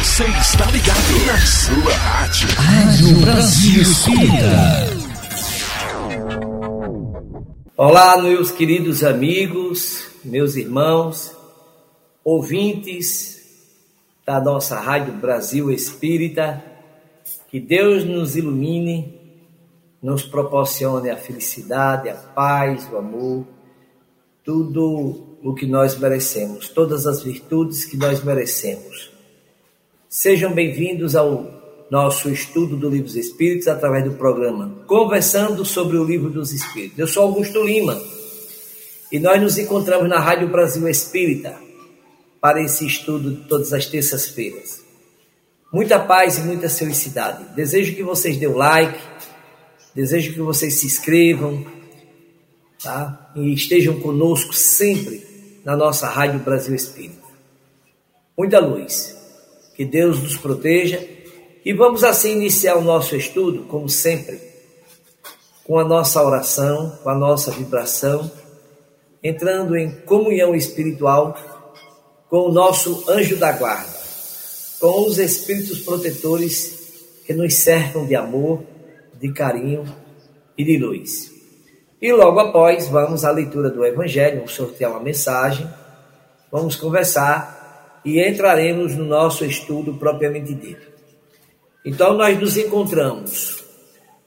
Você está ligado na sua rádio. Rádio Brasil Espírita. Olá, meus queridos amigos, meus irmãos, ouvintes da nossa Rádio Brasil Espírita. Que Deus nos ilumine, nos proporcione a felicidade, a paz, o amor, tudo o que nós merecemos, todas as virtudes que nós merecemos. Sejam bem-vindos ao nosso estudo do Livro dos Espíritos através do programa Conversando sobre o Livro dos Espíritos. Eu sou Augusto Lima e nós nos encontramos na Rádio Brasil Espírita para esse estudo de todas as terças-feiras. Muita paz e muita felicidade. Desejo que vocês dêem like, desejo que vocês se inscrevam, tá? E estejam conosco sempre na nossa Rádio Brasil Espírita. Muita luz. Que Deus nos proteja. E vamos assim iniciar o nosso estudo, como sempre, com a nossa oração, com a nossa vibração, entrando em comunhão espiritual com o nosso anjo da guarda, com os espíritos protetores que nos cercam de amor, de carinho e de luz. E logo após, vamos à leitura do Evangelho, vamos sortear uma mensagem, vamos conversar e entraremos no nosso estudo propriamente dito. Então, nós nos encontramos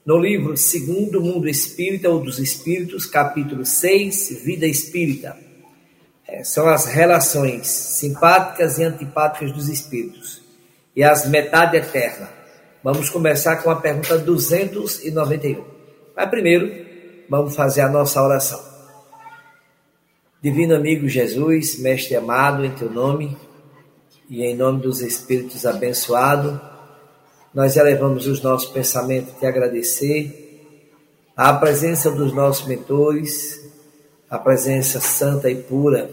no livro Segundo Mundo Espírita ou dos Espíritos, capítulo 6, Vida Espírita. É, são as relações simpáticas e antipáticas dos espíritos e as metade eterna. Vamos começar com a pergunta 291. Mas primeiro, vamos fazer a nossa oração. Divino amigo Jesus, mestre amado, em teu nome e em nome dos espíritos abençoados, nós elevamos os nossos pensamentos te agradecer a presença dos nossos mentores, a presença santa e pura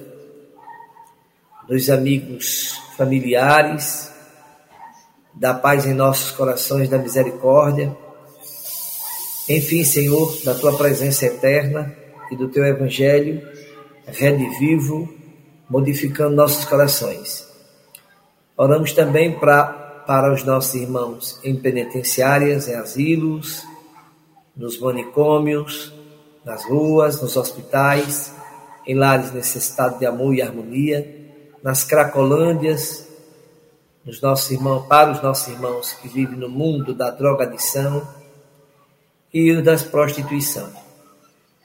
dos amigos familiares, da paz em nossos corações, da misericórdia. Enfim, Senhor, da tua presença eterna e do teu evangelho redivivo, modificando nossos corações. Oramos também para para os nossos irmãos em penitenciárias, em asilos, nos manicômios, nas ruas, nos hospitais, em lares necessitados de amor e harmonia, nas cracolândias, nos nossos irmãos, para os nossos irmãos que vivem no mundo da drogadição e das prostituição.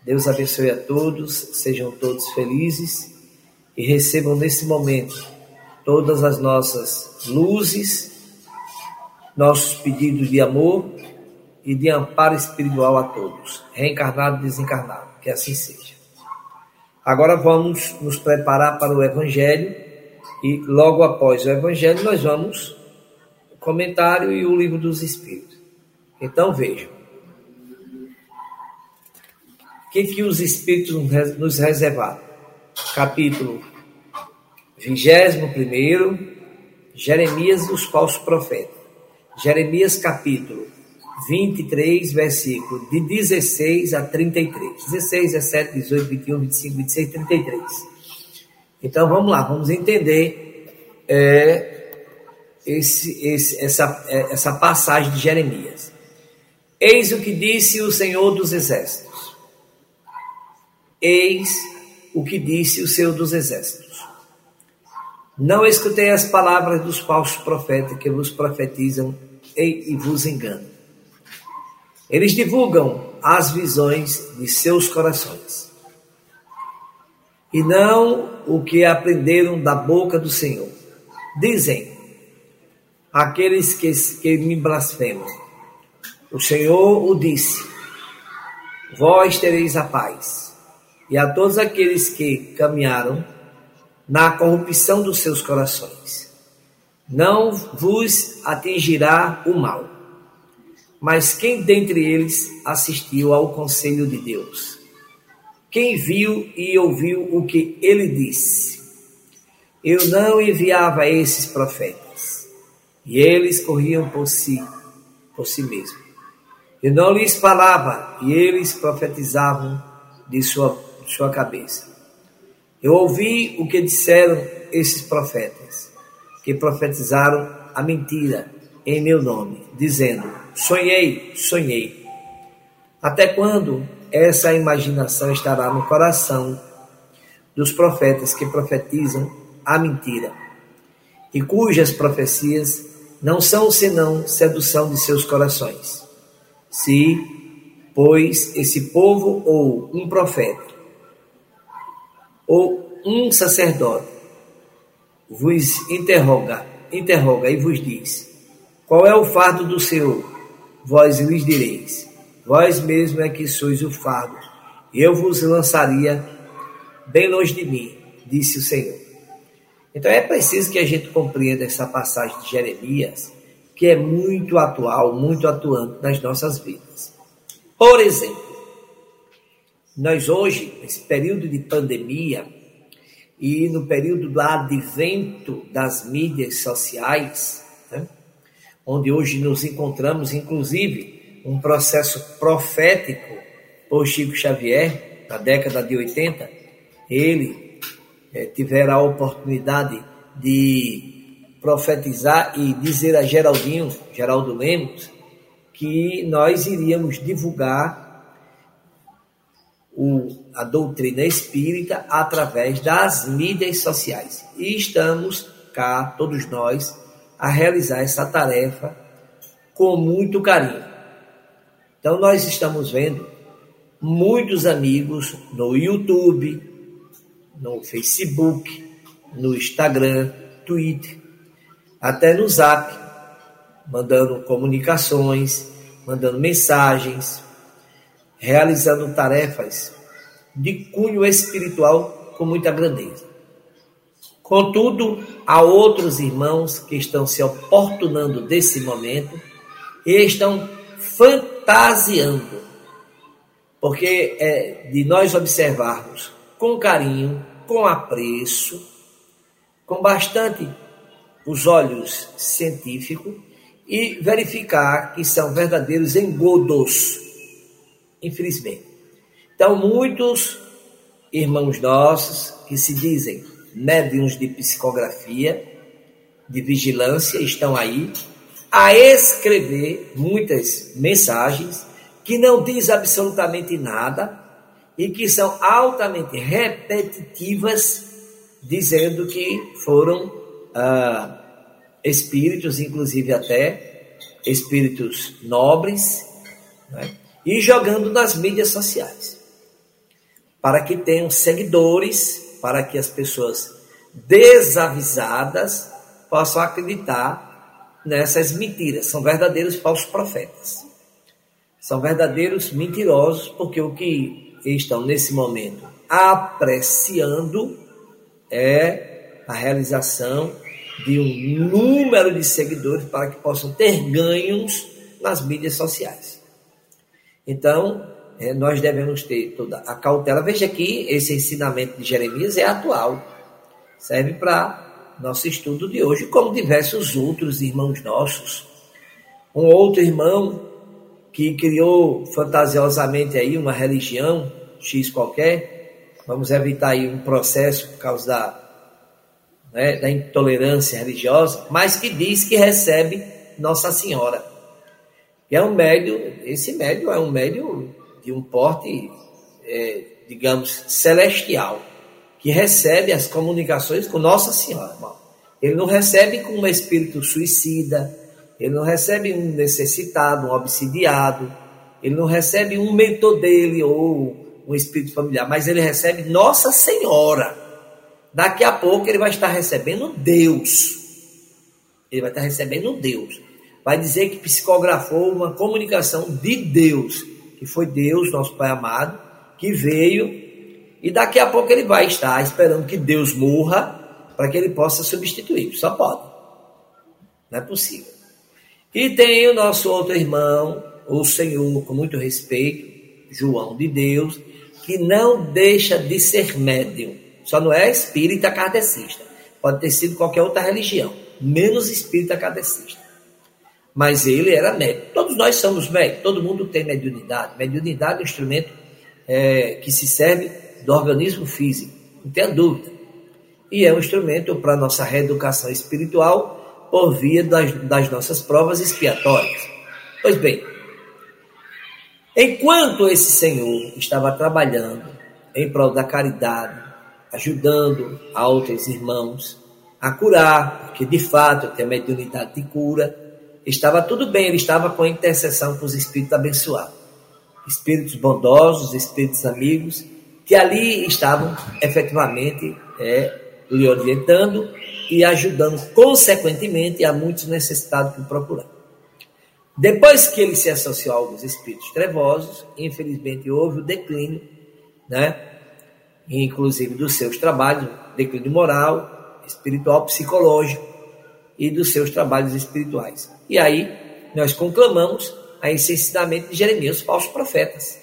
Deus abençoe a todos, sejam todos felizes e recebam nesse momento todas as nossas luzes nossos pedidos de amor e de amparo espiritual a todos, reencarnado e desencarnado, que assim seja. Agora vamos nos preparar para o Evangelho e logo após o Evangelho nós vamos o comentário e o livro dos Espíritos. Então vejam. O que, que os Espíritos nos reservaram? Capítulo 21, Jeremias e os falsos profetas. Jeremias capítulo 23, versículo de 16 a 33. 16, 17, 18, 21, 25, 26, 33. Então vamos lá, vamos entender é, esse, esse, essa, é, essa passagem de Jeremias. Eis o que disse o Senhor dos Exércitos. Eis o que disse o Senhor dos Exércitos. Não escutei as palavras dos falsos profetas que vos profetizam e, e vos enganam. Eles divulgam as visões de seus corações e não o que aprenderam da boca do Senhor. Dizem aqueles que, que me blasfemam: O Senhor o disse, vós tereis a paz. E a todos aqueles que caminharam na corrupção dos seus corações. Não vos atingirá o mal. Mas quem dentre eles assistiu ao conselho de Deus? Quem viu e ouviu o que ele disse? Eu não enviava esses profetas, e eles corriam por si, por si mesmos. Eu não lhes falava, e eles profetizavam de sua, de sua cabeça. Eu ouvi o que disseram esses profetas, que profetizaram a mentira em meu nome, dizendo: Sonhei, sonhei. Até quando essa imaginação estará no coração dos profetas que profetizam a mentira e cujas profecias não são senão sedução de seus corações? Se, pois, esse povo ou um profeta ou um sacerdote vos interroga, interroga e vos diz: Qual é o fardo do Senhor? Vós lhes direis: Vós mesmo é que sois o fardo. Eu vos lançaria bem longe de mim, disse o Senhor. Então é preciso que a gente compreenda essa passagem de Jeremias, que é muito atual, muito atuante nas nossas vidas. Por exemplo, nós hoje, nesse período de pandemia e no período do advento das mídias sociais, né, onde hoje nos encontramos, inclusive, um processo profético por Chico Xavier, na década de 80, ele é, tivera a oportunidade de profetizar e dizer a Geraldinho, Geraldo Lemos, que nós iríamos divulgar o, a doutrina espírita através das mídias sociais. E estamos cá, todos nós, a realizar essa tarefa com muito carinho. Então, nós estamos vendo muitos amigos no YouTube, no Facebook, no Instagram, Twitter, até no Zap, mandando comunicações, mandando mensagens, realizando tarefas de cunho espiritual com muita grandeza. Contudo, há outros irmãos que estão se oportunando desse momento e estão fantasiando, porque é de nós observarmos com carinho, com apreço, com bastante os olhos científicos e verificar que são verdadeiros engodos infelizmente. Então, muitos irmãos nossos que se dizem médiums de psicografia, de vigilância, estão aí a escrever muitas mensagens que não diz absolutamente nada e que são altamente repetitivas, dizendo que foram ah, espíritos, inclusive até espíritos nobres, né? E jogando nas mídias sociais, para que tenham seguidores, para que as pessoas desavisadas possam acreditar nessas mentiras. São verdadeiros falsos profetas. São verdadeiros mentirosos, porque o que estão nesse momento apreciando é a realização de um número de seguidores para que possam ter ganhos nas mídias sociais. Então, é, nós devemos ter toda a cautela. Veja que esse ensinamento de Jeremias é atual, serve para nosso estudo de hoje, como diversos outros irmãos nossos. Um outro irmão que criou fantasiosamente aí uma religião X qualquer, vamos evitar aí um processo por causa da, né, da intolerância religiosa, mas que diz que recebe Nossa Senhora que é um médio, esse médio é um médio de um porte, é, digamos, celestial, que recebe as comunicações com Nossa Senhora. Ele não recebe com um espírito suicida, ele não recebe um necessitado, um obsidiado, ele não recebe um mentor dele ou um espírito familiar, mas ele recebe Nossa Senhora. Daqui a pouco ele vai estar recebendo Deus. Ele vai estar recebendo Deus vai dizer que psicografou uma comunicação de Deus, que foi Deus, nosso Pai amado, que veio e daqui a pouco ele vai estar esperando que Deus morra para que ele possa substituir. Só pode. Não é possível. E tem o nosso outro irmão, o Senhor, com muito respeito, João de Deus, que não deixa de ser médium. Só não é espírita kardecista. Pode ter sido qualquer outra religião, menos espírita kardecista mas ele era médico. Todos nós somos médicos, todo mundo tem mediunidade. Mediunidade é um instrumento é, que se serve do organismo físico, não tenha dúvida. e é um instrumento para nossa reeducação espiritual por via das, das nossas provas expiatórias. Pois bem, enquanto esse Senhor estava trabalhando em prol da caridade, ajudando a outros irmãos a curar, porque de fato tem a mediunidade de cura, estava tudo bem, ele estava com a intercessão com os espíritos abençoados, espíritos bondosos, espíritos amigos, que ali estavam efetivamente é, lhe orientando e ajudando consequentemente a muitos necessitados que procuraram. Depois que ele se associou a alguns espíritos trevosos, infelizmente houve o declínio, né? inclusive dos seus trabalhos, declínio moral, espiritual, psicológico e dos seus trabalhos espirituais. E aí nós conclamamos a encenamento de Jeremias, falsos profetas.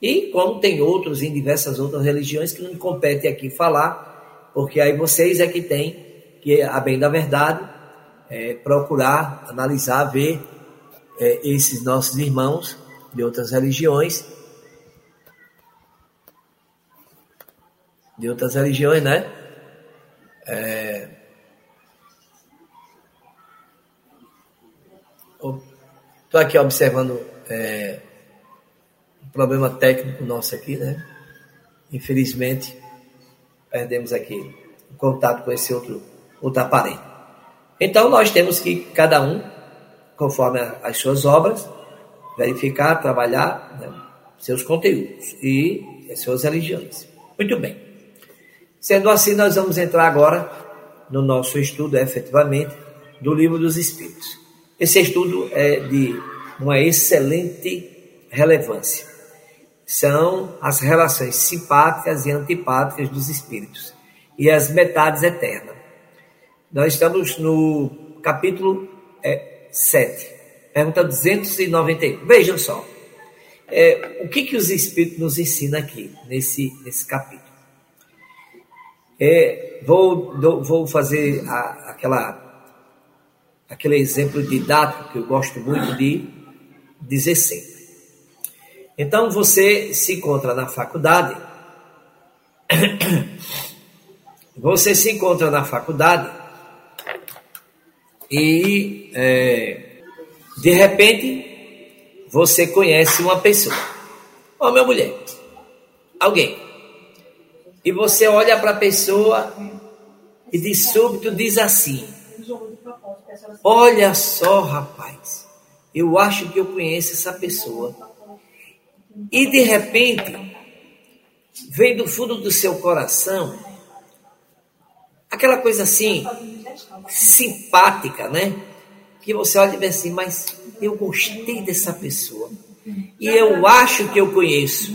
E como tem outros em diversas outras religiões que não me compete aqui falar, porque aí vocês é que têm que, a bem da verdade, é, procurar, analisar, ver é, esses nossos irmãos de outras religiões, de outras religiões, né? É, Estou aqui observando é, um problema técnico nosso aqui, né? Infelizmente, perdemos aqui o contato com esse outro, outro aparelho. Então, nós temos que, cada um, conforme as suas obras, verificar, trabalhar né, seus conteúdos e as suas religiões. Muito bem. Sendo assim, nós vamos entrar agora no nosso estudo, efetivamente, do Livro dos Espíritos. Esse estudo é de uma excelente relevância. São as relações simpáticas e antipáticas dos espíritos e as metades eternas. Nós estamos no capítulo é, 7, pergunta 291. Vejam só, é, o que, que os espíritos nos ensinam aqui, nesse, nesse capítulo. É, vou, do, vou fazer a, aquela aquele exemplo didático que eu gosto muito de dizer sempre. Então você se encontra na faculdade, você se encontra na faculdade e é, de repente você conhece uma pessoa, ou minha mulher, alguém, e você olha para a pessoa e de súbito diz assim: Olha só, rapaz, eu acho que eu conheço essa pessoa. E de repente, vem do fundo do seu coração aquela coisa assim, simpática, né? Que você olha e vê assim, mas eu gostei dessa pessoa. E eu acho que eu conheço.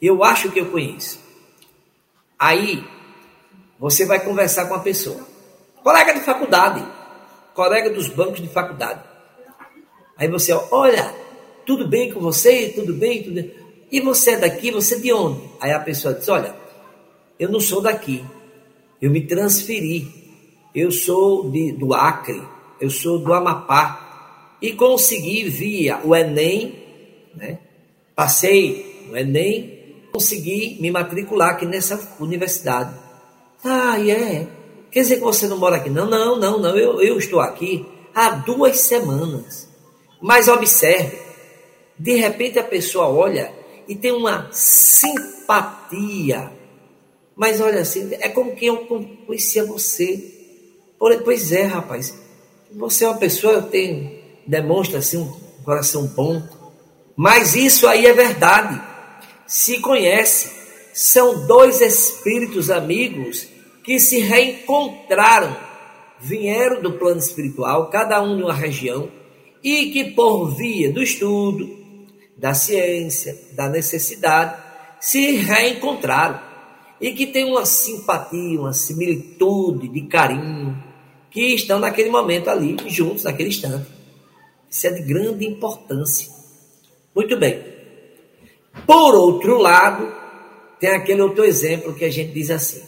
Eu acho que eu conheço. Aí, você vai conversar com a pessoa. Colega de faculdade colega dos bancos de faculdade. Aí você, olha, tudo bem com você? Tudo bem? Tudo bem? E você é daqui? Você é de onde? Aí a pessoa diz, olha, eu não sou daqui. Eu me transferi. Eu sou de, do Acre. Eu sou do Amapá. E consegui via o Enem, né? Passei no Enem, consegui me matricular aqui nessa universidade. Ah, é. Yeah. Quer dizer que você não mora aqui? Não, não, não, não. Eu, eu estou aqui há duas semanas. Mas observe, de repente a pessoa olha e tem uma simpatia. Mas olha assim, é como que eu conhecia você. Pois é, rapaz. Você é uma pessoa que tem, demonstra assim um coração bom. Mas isso aí é verdade. Se conhece. São dois espíritos amigos que se reencontraram, vieram do plano espiritual, cada um de uma região, e que por via do estudo, da ciência, da necessidade, se reencontraram e que tem uma simpatia, uma similitude de carinho, que estão naquele momento ali, juntos, naquele instante. Isso é de grande importância. Muito bem. Por outro lado, tem aquele outro exemplo que a gente diz assim: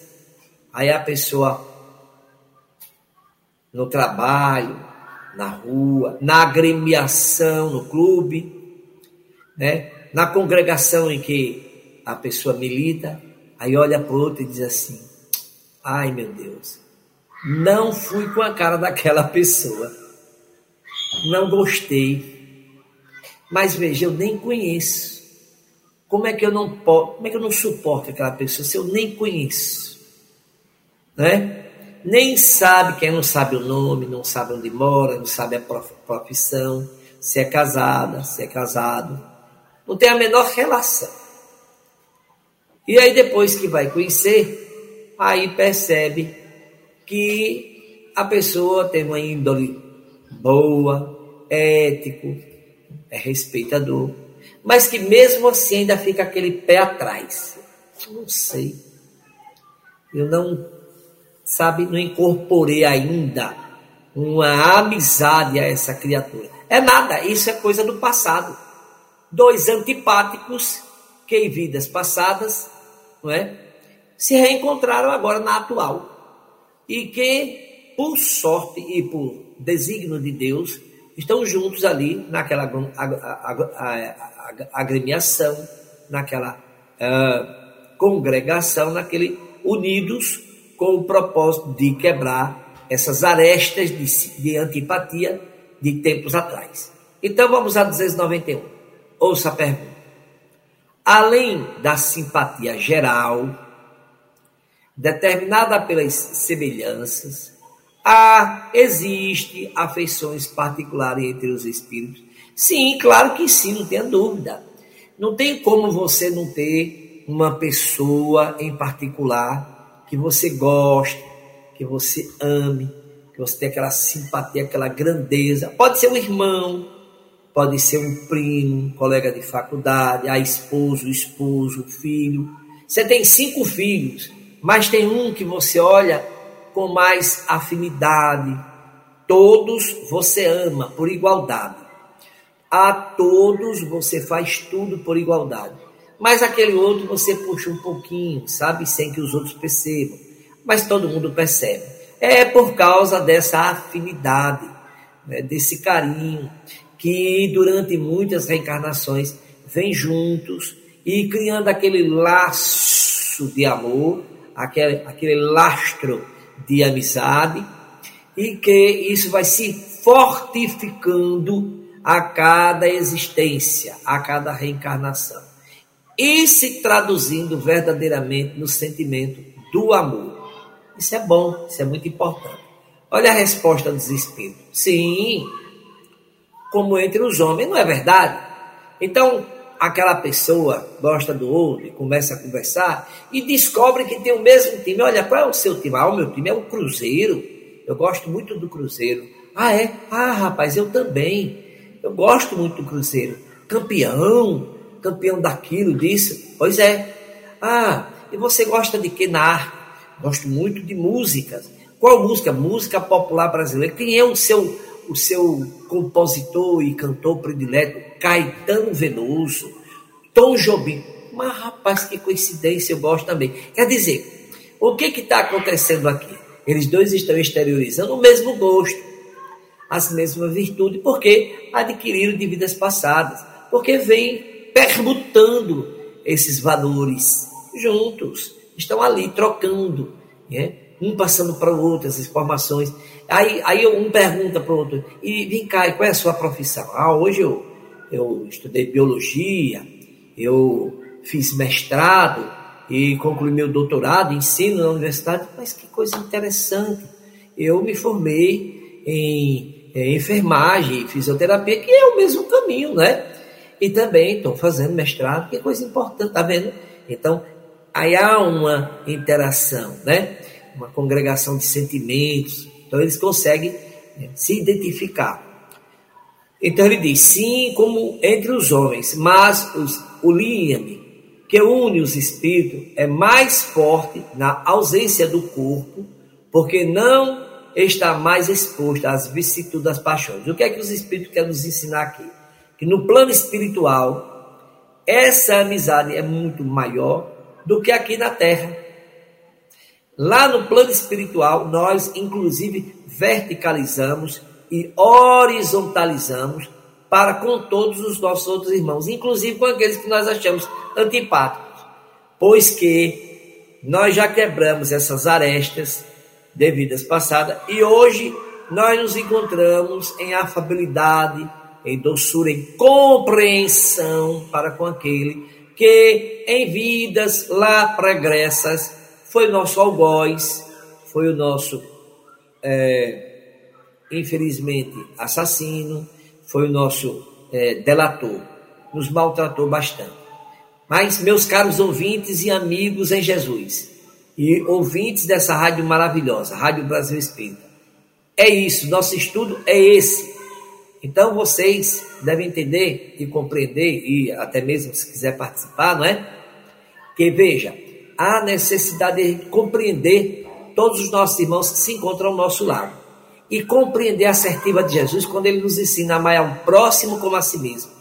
Aí a pessoa no trabalho, na rua, na agremiação, no clube, né? na congregação em que a pessoa milita, aí olha para o outro e diz assim: Ai, meu Deus. Não fui com a cara daquela pessoa. Não gostei. Mas veja, eu nem conheço. Como é que eu não posso, como é que eu não suporto aquela pessoa se eu nem conheço? Né? Nem sabe quem não sabe o nome, não sabe onde mora, não sabe a profissão, se é casada, se é casado. Não tem a menor relação. E aí depois que vai conhecer, aí percebe que a pessoa tem uma índole boa, ético, é respeitador, mas que mesmo assim ainda fica aquele pé atrás. Não sei. Eu não, sabe, não incorporei ainda uma amizade a essa criatura. É nada, isso é coisa do passado. Dois antipáticos que em vidas passadas, não é? Se reencontraram agora na atual e que, por sorte e por desígnio de Deus, estão juntos ali naquela agremiação, naquela uh, congregação, naquele unidos com o propósito de quebrar essas arestas de, de antipatia de tempos atrás. Então vamos a 291. Ouça a pergunta. Além da simpatia geral, determinada pelas semelhanças, há, existe afeições particulares entre os espíritos? Sim, claro que sim, não tenha dúvida. Não tem como você não ter uma pessoa em particular que você goste, que você ame, que você tenha aquela simpatia, aquela grandeza. Pode ser um irmão, pode ser um primo, um colega de faculdade, a esposo, o esposo, o filho. Você tem cinco filhos mas tem um que você olha com mais afinidade. Todos você ama por igualdade. A todos você faz tudo por igualdade. Mas aquele outro você puxa um pouquinho, sabe, sem que os outros percebam. Mas todo mundo percebe. É por causa dessa afinidade, né, desse carinho, que durante muitas reencarnações vem juntos e criando aquele laço de amor aquele, aquele lastro de amizade e que isso vai se fortificando a cada existência, a cada reencarnação e se traduzindo verdadeiramente no sentimento do amor. Isso é bom, isso é muito importante. Olha a resposta dos espíritos. Sim, como entre os homens, não é verdade? Então, aquela pessoa gosta do outro e começa a conversar e descobre que tem o mesmo time. Olha, qual é o seu time? Ah, o meu time é o Cruzeiro. Eu gosto muito do Cruzeiro. Ah, é? Ah, rapaz, eu também. Eu gosto muito do Cruzeiro. Campeão, campeão daquilo, disso. Pois é. Ah, e você gosta de que na arte? Gosto muito de músicas. Qual música? Música popular brasileira. Quem é o seu, o seu compositor e cantor predileto? Caetano Veloso, Tom Jobim. Mas, rapaz, que coincidência, eu gosto também. Quer dizer, o que está acontecendo aqui? Eles dois estão exteriorizando o mesmo gosto, as mesmas virtudes, porque adquiriram de vidas passadas, porque vêm permutando esses valores juntos, estão ali trocando, né? um passando para o outro as informações. Aí, aí um pergunta para o outro, e vem cá, qual é a sua profissão? Ah, hoje eu eu estudei biologia, eu fiz mestrado e concluí meu doutorado ensino na universidade, mas que coisa interessante. Eu me formei em, em enfermagem, fisioterapia, que é o mesmo caminho, né? E também estou fazendo mestrado, que coisa importante, tá vendo? Então, aí há uma interação, né? Uma congregação de sentimentos. Então, eles conseguem né, se identificar. Então ele diz: sim, como entre os homens, mas os, o líame que une os espíritos é mais forte na ausência do corpo, porque não está mais exposto às vicissitudes das paixões. O que é que os espíritos querem nos ensinar aqui? Que no plano espiritual, essa amizade é muito maior do que aqui na terra. Lá no plano espiritual, nós inclusive verticalizamos e horizontalizamos para com todos os nossos outros irmãos, inclusive com aqueles que nós achamos antipáticos, pois que nós já quebramos essas arestas devidas passadas e hoje nós nos encontramos em afabilidade, em doçura, em compreensão para com aquele que em vidas lá pregressas foi nosso algoz, foi o nosso, é, infelizmente, assassino, foi o nosso é, delator, nos maltratou bastante. Mas, meus caros ouvintes e amigos em Jesus, e ouvintes dessa rádio maravilhosa, Rádio Brasil Espírita, é isso, nosso estudo é esse. Então vocês devem entender e compreender, e até mesmo se quiser participar, não é? Que veja, há necessidade de compreender todos os nossos irmãos que se encontram ao nosso lado. E compreender a assertiva de Jesus quando ele nos ensina a amar ao próximo como a si mesmo.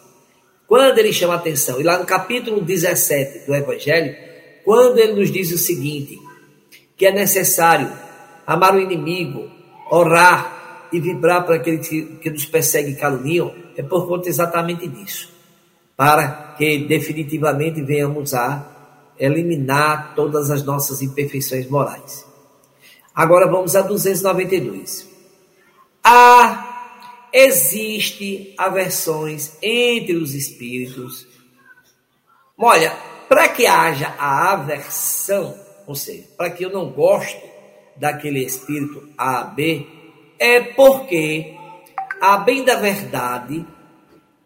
Quando ele chama atenção, e lá no capítulo 17 do Evangelho, quando ele nos diz o seguinte: que é necessário amar o inimigo, orar e vibrar para aquele que, que nos persegue e caluniam, é por conta exatamente disso. Para que definitivamente venhamos a eliminar todas as nossas imperfeições morais. Agora vamos a 292. Há, existe aversões entre os espíritos. Olha, para que haja a aversão, ou seja, para que eu não goste daquele espírito A, B, é porque, a bem da verdade,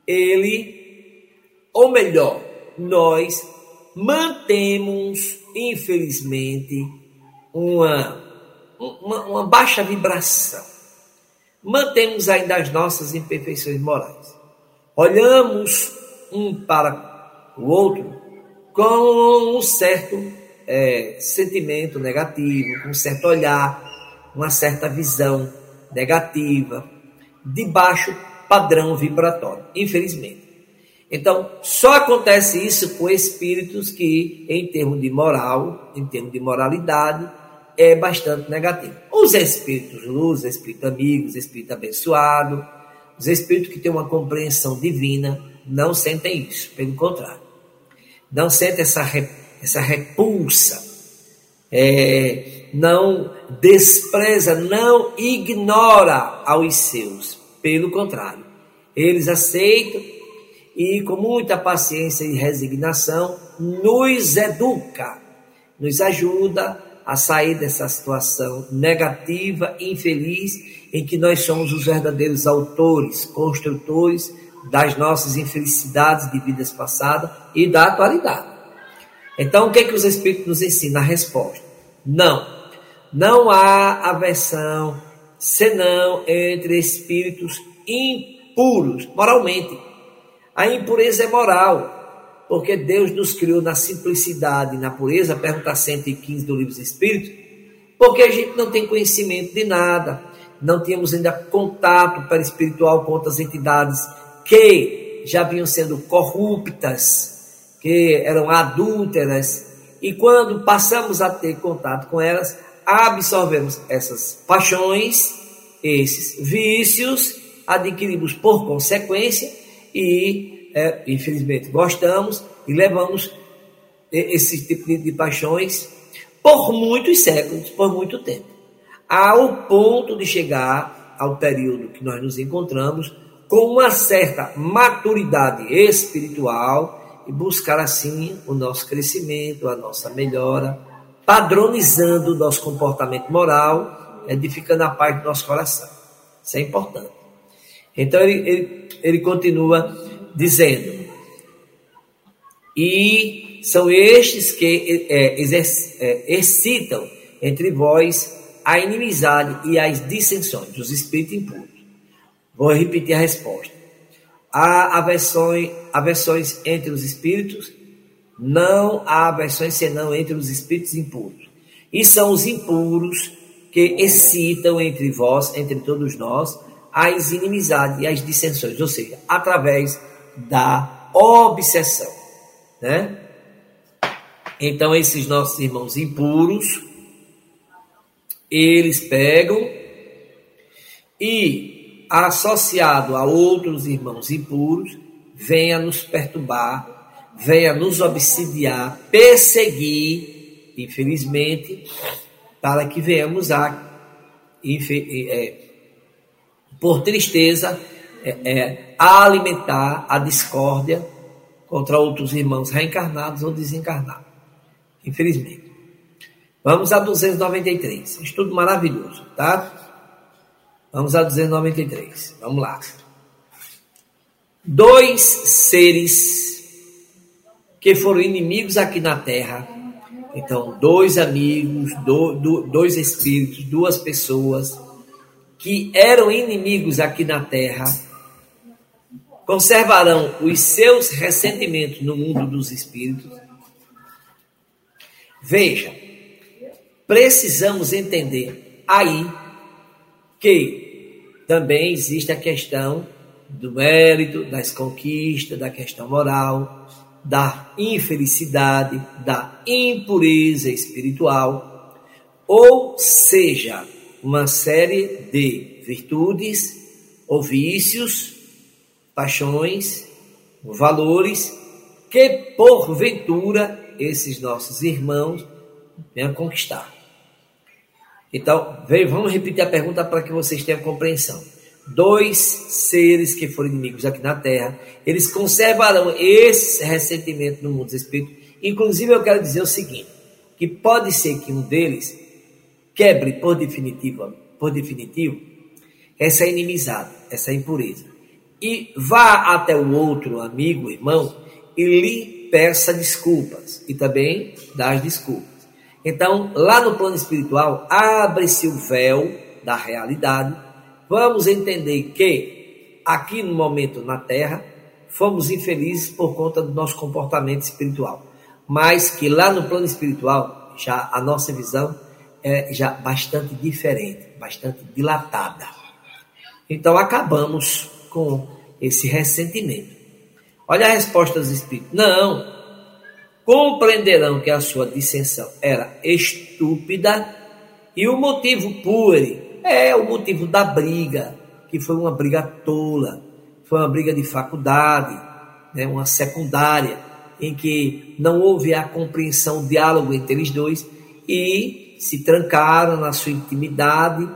ele, ou melhor, nós mantemos, infelizmente, uma, uma, uma baixa vibração. Mantemos ainda as nossas imperfeições morais. Olhamos um para o outro com um certo é, sentimento negativo, com um certo olhar, uma certa visão negativa, de baixo padrão vibratório, infelizmente. Então, só acontece isso com espíritos que, em termos de moral, em termos de moralidade, é bastante negativo. Os espíritos luz, espírito amigos, espírito abençoado, os espíritos que têm uma compreensão divina, não sentem isso, pelo contrário. Não sentem essa, essa repulsa, é, não despreza, não ignora aos seus. Pelo contrário, eles aceitam e com muita paciência e resignação nos educa, nos ajuda a sair dessa situação negativa infeliz em que nós somos os verdadeiros autores, construtores das nossas infelicidades de vidas passadas e da atualidade. Então, o que é que os Espíritos nos ensinam? A resposta: não. Não há aversão senão entre espíritos impuros, moralmente. A impureza é moral, porque Deus nos criou na simplicidade e na pureza, pergunta 115 do Livro dos Espíritos, porque a gente não tem conhecimento de nada, não tínhamos ainda contato espiritual com outras entidades que já vinham sendo corruptas, que eram adúlteras, e quando passamos a ter contato com elas, absorvemos essas paixões, esses vícios, adquirimos por consequência e, é, infelizmente, gostamos e levamos esse tipo de, paixões por muitos séculos, por muito tempo, ao ponto de chegar ao período que nós nos encontramos com uma certa maturidade espiritual e buscar assim o nosso crescimento, a nossa melhora, padronizando o nosso comportamento moral, edificando a paz do nosso coração. Isso é importante. Então ele, ele, ele continua dizendo: E são estes que é, é, excitam entre vós a inimizade e as dissensões, os espíritos impuros. Vou repetir a resposta. Há aversões, aversões entre os espíritos, não há aversões senão entre os espíritos impuros. E são os impuros que excitam entre vós, entre todos nós, as inimizades e as dissensões, ou seja, através da obsessão, né? Então esses nossos irmãos impuros, eles pegam e associado a outros irmãos impuros, venha nos perturbar, venha nos obsidiar, perseguir infelizmente, para que venhamos a, é, por tristeza, é, é, a alimentar a discórdia contra outros irmãos reencarnados ou desencarnados. Infelizmente. Vamos a 293. Estudo maravilhoso, tá? Vamos a 293. Vamos lá. Dois seres que foram inimigos aqui na Terra. Então, dois amigos, do, do, dois espíritos, duas pessoas que eram inimigos aqui na Terra conservarão os seus ressentimentos no mundo dos espíritos. Veja, precisamos entender aí que também existe a questão do mérito, das conquistas, da questão moral, da infelicidade, da impureza espiritual, ou seja, uma série de virtudes ou vícios, paixões, valores que porventura esses nossos irmãos venham conquistar. Então, vamos repetir a pergunta para que vocês tenham compreensão dois seres que foram inimigos aqui na Terra, eles conservarão esse ressentimento no mundo dos espíritos. Inclusive, eu quero dizer o seguinte: que pode ser que um deles quebre por definitivo, por definitivo essa inimizade, essa impureza, e vá até o outro amigo, irmão, e lhe peça desculpas e também dá as desculpas. Então, lá no plano espiritual, abre-se o véu da realidade vamos entender que aqui no momento na Terra fomos infelizes por conta do nosso comportamento espiritual, mas que lá no plano espiritual já a nossa visão é já bastante diferente, bastante dilatada. Então acabamos com esse ressentimento. Olha a resposta dos espíritos. Não. Compreenderão que a sua dissensão era estúpida e o motivo puro é o motivo da briga, que foi uma briga tola, foi uma briga de faculdade, né, uma secundária, em que não houve a compreensão, o diálogo entre eles dois e se trancaram na sua intimidade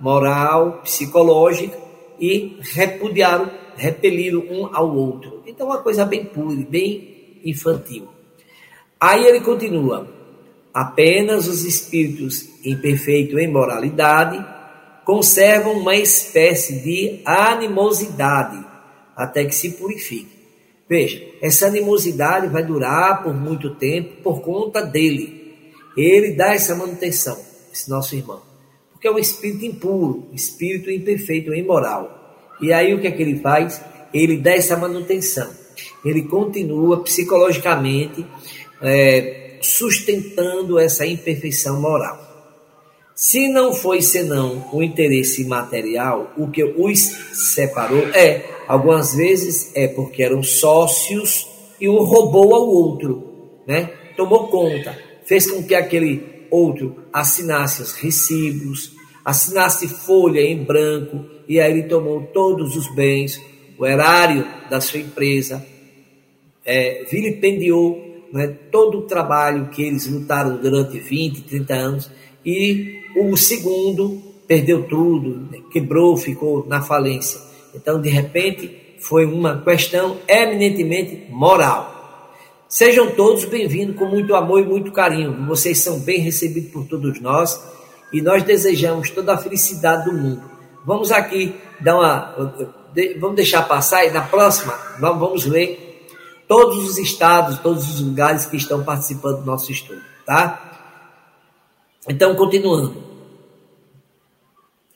moral, psicológica e repudiaram, repeliram um ao outro. Então, uma coisa bem pura, bem infantil. Aí ele continua: apenas os espíritos imperfeitos em moralidade conservam uma espécie de animosidade até que se purifique. Veja, essa animosidade vai durar por muito tempo por conta dele. Ele dá essa manutenção, esse nosso irmão. Porque é um espírito impuro, espírito imperfeito, imoral. E aí o que é que ele faz? Ele dá essa manutenção. Ele continua psicologicamente é, sustentando essa imperfeição moral. Se não foi senão o interesse material o que os separou, é, algumas vezes é porque eram sócios e um roubou ao outro, né? Tomou conta, fez com que aquele outro assinasse os recibos, assinasse folha em branco e aí ele tomou todos os bens, o erário da sua empresa, é, vilipendiou né, todo o trabalho que eles lutaram durante 20, 30 anos e o segundo perdeu tudo, quebrou, ficou na falência. Então, de repente, foi uma questão eminentemente moral. Sejam todos bem-vindos com muito amor e muito carinho. Vocês são bem recebidos por todos nós e nós desejamos toda a felicidade do mundo. Vamos aqui dar uma. Vamos deixar passar e na próxima vamos ler todos os estados, todos os lugares que estão participando do nosso estudo, tá? Então, continuando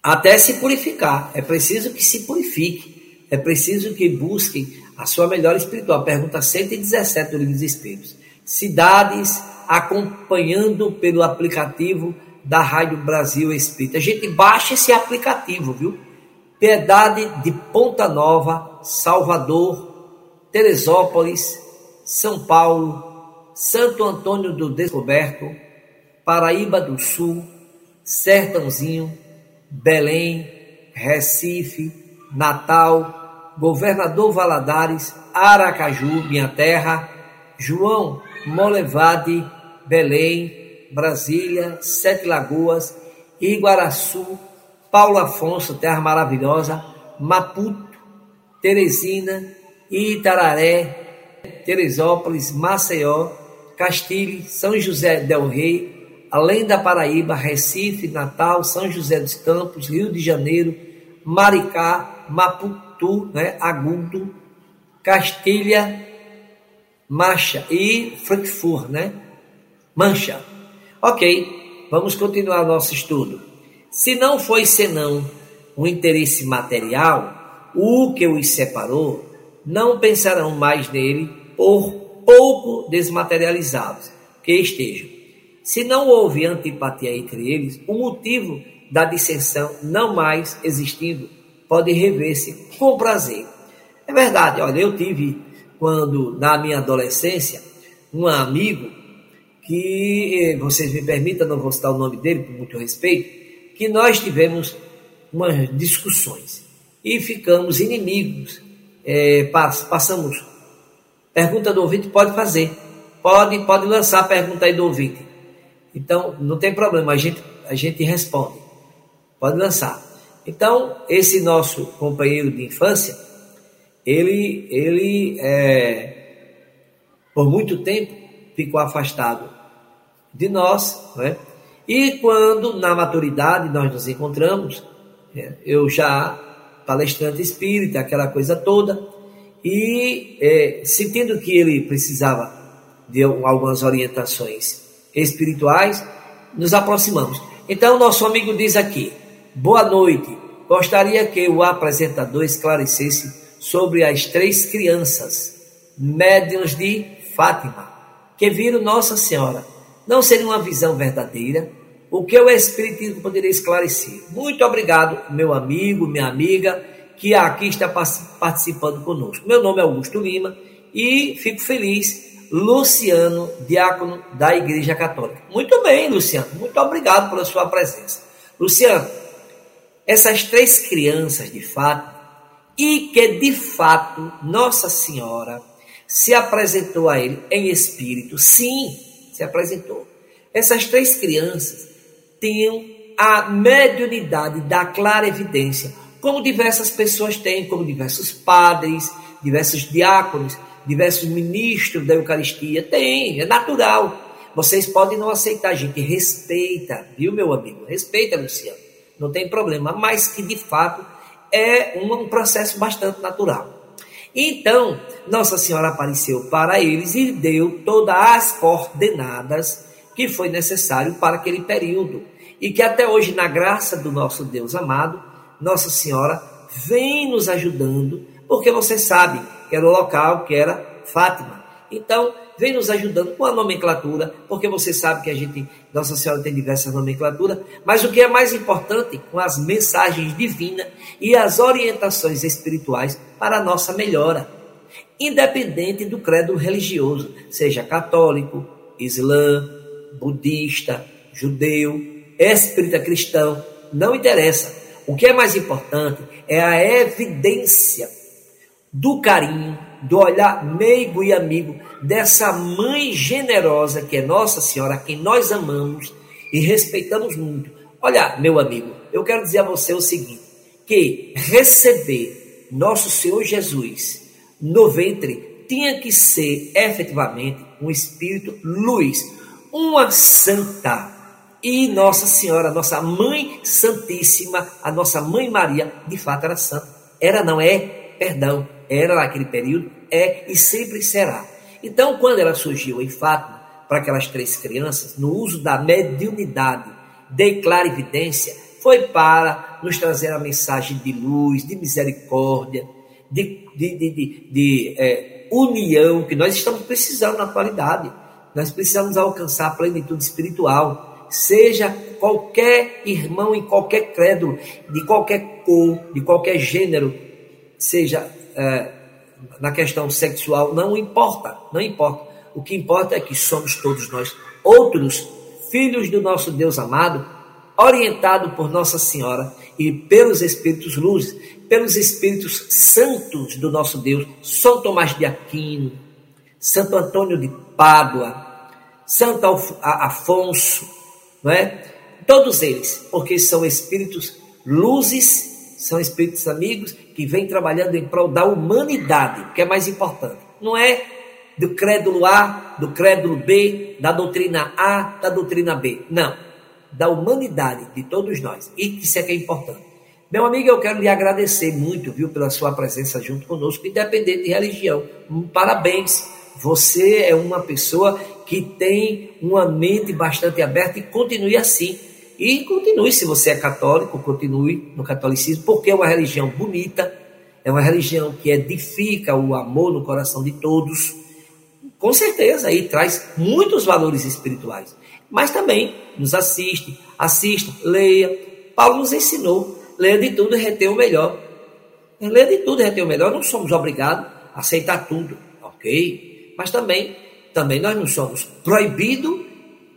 até se purificar. É preciso que se purifique. É preciso que busquem a sua melhor espiritual. Pergunta 117 do Livro dos Espíritos. Cidades acompanhando pelo aplicativo da Rádio Brasil Espírita. A gente baixa esse aplicativo, viu? Piedade de Ponta Nova, Salvador, Teresópolis, São Paulo, Santo Antônio do Descoberto, Paraíba do Sul, Sertãozinho, Belém, Recife, Natal, Governador Valadares, Aracaju, minha terra, João Molevade, Belém, Brasília, Sete Lagoas, Iguaraçu, Paulo Afonso, Terra Maravilhosa, Maputo, Teresina, Itararé, Teresópolis, Maceió, Castilho, São José del Rei, além da Paraíba, Recife, Natal, São José dos Campos, Rio de Janeiro, Maricá, Maputo, né, Agudo, Castilha, Marcha e Frankfurt, né? Mancha. Ok, vamos continuar nosso estudo. Se não foi senão um interesse material, o que os separou, não pensarão mais nele por pouco desmaterializados que estejam. Se não houve antipatia entre eles, o motivo da dissensão não mais existindo pode rever-se com prazer. É verdade, olha, eu tive, quando na minha adolescência, um amigo que, vocês me permitam, não vou citar o nome dele com muito respeito, que nós tivemos umas discussões e ficamos inimigos. É, passamos. Pergunta do ouvinte pode fazer. Pode, pode lançar a pergunta aí do ouvinte. Então, não tem problema, a gente, a gente responde. Pode lançar. Então, esse nosso companheiro de infância, ele, ele é, por muito tempo, ficou afastado de nós, né? E quando na maturidade nós nos encontramos, né? eu já palestrante espírita, aquela coisa toda, e é, sentindo que ele precisava de algumas orientações espirituais, nos aproximamos. Então, nosso amigo diz aqui: Boa noite, gostaria que o apresentador esclarecesse sobre as três crianças, médiuns de Fátima, que viram Nossa Senhora. Não seria uma visão verdadeira? O que o Espiritismo poderia esclarecer? Muito obrigado, meu amigo, minha amiga, que aqui está participando conosco. Meu nome é Augusto Lima e fico feliz. Luciano, diácono da Igreja Católica. Muito bem, Luciano. Muito obrigado pela sua presença. Luciano, essas três crianças, de fato, e que de fato Nossa Senhora se apresentou a ele em espírito. Sim, se apresentou. Essas três crianças tinham a mediunidade da clara evidência, como diversas pessoas têm, como diversos padres, diversos diáconos, diversos ministros da Eucaristia. Tem, é natural. Vocês podem não aceitar, a gente respeita, viu, meu amigo? Respeita, Luciano. Não tem problema, mas que de fato é um processo bastante natural. Então, Nossa Senhora apareceu para eles e deu todas as coordenadas que foi necessário para aquele período. E que até hoje, na graça do nosso Deus amado, Nossa Senhora vem nos ajudando, porque você sabe que era o local que era Fátima. Então, vem nos ajudando com a nomenclatura, porque você sabe que a gente, Nossa Senhora tem diversas nomenclaturas, mas o que é mais importante, com as mensagens divinas e as orientações espirituais para a nossa melhora, independente do credo religioso, seja católico, islã, budista, judeu, espírita cristão, não interessa. O que é mais importante é a evidência do carinho, do olhar meigo e amigo dessa mãe generosa que é Nossa Senhora, quem nós amamos e respeitamos muito. Olha, meu amigo, eu quero dizer a você o seguinte: que receber nosso Senhor Jesus no ventre tinha que ser efetivamente um espírito luz, uma santa. E Nossa Senhora, nossa Mãe Santíssima, a nossa Mãe Maria, de fato era santa. Era, não é? Perdão, era naquele período, é e sempre será. Então, quando ela surgiu em Fátima, para aquelas três crianças, no uso da mediunidade de clarividência, foi para nos trazer a mensagem de luz, de misericórdia, de, de, de, de, é, união que nós estamos precisando na atualidade. Nós precisamos alcançar a plenitude espiritual. Seja qualquer irmão em qualquer credo, de qualquer cor, de qualquer gênero, seja é, na questão sexual, não importa, não importa. O que importa é que somos todos nós outros filhos do nosso Deus amado, orientado por Nossa Senhora e pelos Espíritos luzes, pelos Espíritos santos do nosso Deus, São Tomás de Aquino, Santo Antônio de Pádua, Santo Afonso, não é? Todos eles, porque são espíritos luzes, são espíritos amigos que vêm trabalhando em prol da humanidade, que é mais importante. Não é do crédulo A, do crédulo B, da doutrina A, da doutrina B. Não. Da humanidade de todos nós. E isso é que é importante. Meu amigo, eu quero lhe agradecer muito, viu, pela sua presença junto conosco, independente de religião. Parabéns. Você é uma pessoa que tem uma mente bastante aberta e continue assim. E continue, se você é católico, continue no catolicismo, porque é uma religião bonita, é uma religião que edifica o amor no coração de todos. Com certeza, aí traz muitos valores espirituais. Mas também nos assiste, assista, leia. Paulo nos ensinou Leia de tudo e reter o melhor. Leia de tudo e reter o melhor. Não somos obrigados a aceitar tudo, ok? Mas também, também nós não somos proibidos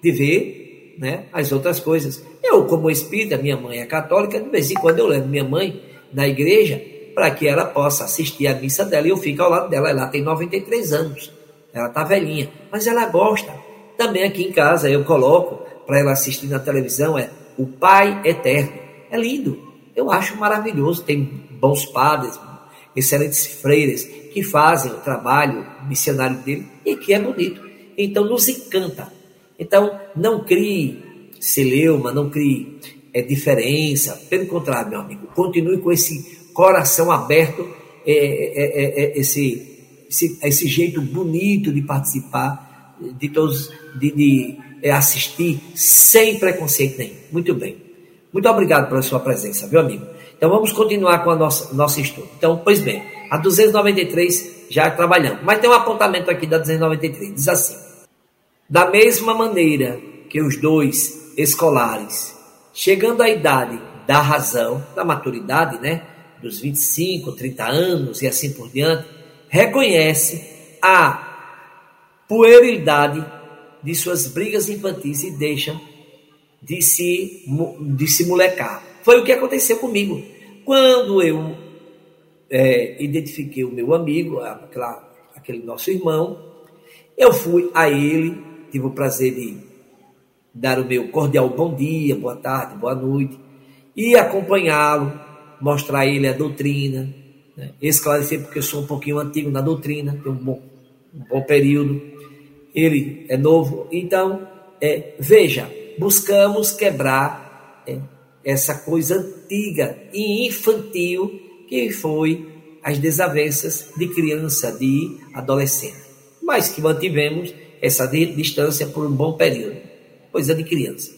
de ver né, as outras coisas. Eu, como espírita, minha mãe é católica, de vez em quando eu levo minha mãe na igreja para que ela possa assistir a missa dela e eu fico ao lado dela. Ela tem 93 anos, ela está velhinha, mas ela gosta. Também aqui em casa eu coloco para ela assistir na televisão é o Pai Eterno. É lindo. Eu acho maravilhoso. Tem bons padres, excelentes freiras que fazem o trabalho missionário dele e que é bonito. Então nos encanta. Então não crie celeuma, não crie é, diferença. Pelo contrário, meu amigo, continue com esse coração aberto, é, é, é, é esse, esse, esse, jeito bonito de participar, de todos, de, de é, assistir sem preconceito nenhum. Muito bem. Muito obrigado pela sua presença, viu, amigo? Então vamos continuar com o nosso, nosso estudo. Então, pois bem, a 293 já trabalhamos. Mas tem um apontamento aqui da 293. Diz assim: Da mesma maneira que os dois escolares, chegando à idade da razão, da maturidade, né? Dos 25, 30 anos e assim por diante, reconhece a puerilidade de suas brigas infantis e deixam de se, de se molecar. Foi o que aconteceu comigo. Quando eu é, identifiquei o meu amigo, aquela, aquele nosso irmão, eu fui a ele, tive o prazer de dar o meu cordial bom dia, boa tarde, boa noite, e acompanhá-lo, mostrar a ele a doutrina, né? esclarecer, porque eu sou um pouquinho antigo na doutrina, tenho um bom, um bom período, ele é novo, então, é, veja, buscamos quebrar é, essa coisa antiga e infantil que foi as desavenças de criança, de adolescente. Mas que mantivemos essa distância por um bom período. Coisa de criança.